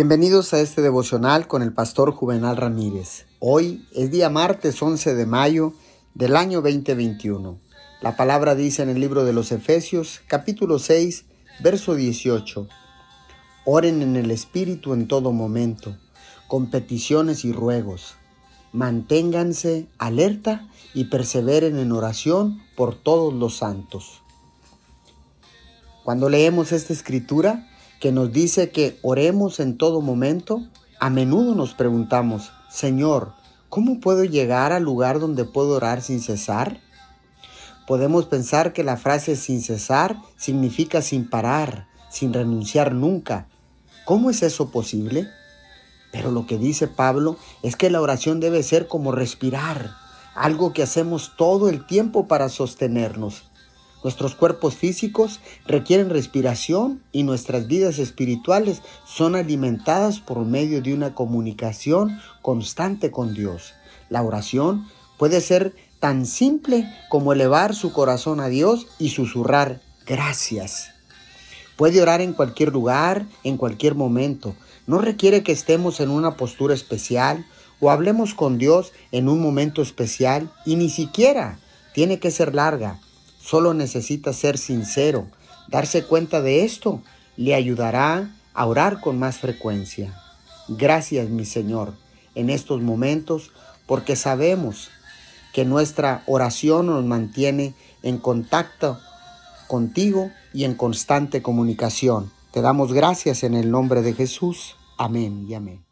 Bienvenidos a este devocional con el pastor Juvenal Ramírez. Hoy es día martes 11 de mayo del año 2021. La palabra dice en el libro de los Efesios, capítulo 6, verso 18. Oren en el Espíritu en todo momento, con peticiones y ruegos. Manténganse alerta y perseveren en oración por todos los santos. Cuando leemos esta escritura, que nos dice que oremos en todo momento, a menudo nos preguntamos, Señor, ¿cómo puedo llegar al lugar donde puedo orar sin cesar? Podemos pensar que la frase sin cesar significa sin parar, sin renunciar nunca. ¿Cómo es eso posible? Pero lo que dice Pablo es que la oración debe ser como respirar, algo que hacemos todo el tiempo para sostenernos. Nuestros cuerpos físicos requieren respiración y nuestras vidas espirituales son alimentadas por medio de una comunicación constante con Dios. La oración puede ser tan simple como elevar su corazón a Dios y susurrar gracias. Puede orar en cualquier lugar, en cualquier momento. No requiere que estemos en una postura especial o hablemos con Dios en un momento especial y ni siquiera tiene que ser larga. Solo necesita ser sincero. Darse cuenta de esto le ayudará a orar con más frecuencia. Gracias, mi Señor, en estos momentos, porque sabemos que nuestra oración nos mantiene en contacto contigo y en constante comunicación. Te damos gracias en el nombre de Jesús. Amén y amén.